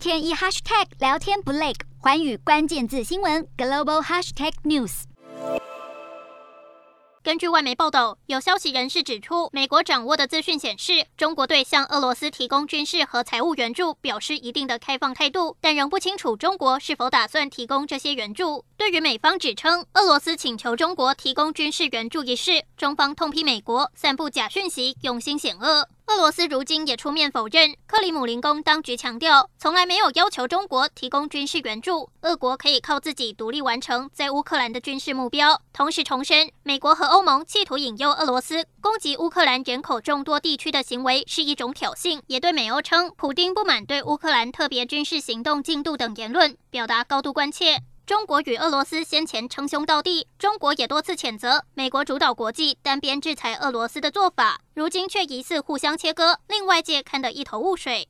天一 hashtag 聊天不累，寰宇关键字新闻 global hashtag news。根据外媒报道，有消息人士指出，美国掌握的资讯显示，中国对向俄罗斯提供军事和财务援助表示一定的开放态度，但仍不清楚中国是否打算提供这些援助。对于美方指称俄罗斯请求中国提供军事援助一事，中方痛批美国散布假讯息，用心险恶。俄罗斯如今也出面否认。克里姆林宫当局强调，从来没有要求中国提供军事援助，俄国可以靠自己独立完成在乌克兰的军事目标。同时重申，美国和欧盟企图引诱俄罗斯攻击乌克兰人口众多地区的行为是一种挑衅，也对美欧称普丁不满对乌克兰特别军事行动进度等言论表达高度关切。中国与俄罗斯先前称兄道弟，中国也多次谴责美国主导国际单边制裁俄罗斯的做法，如今却疑似互相切割，令外界看得一头雾水。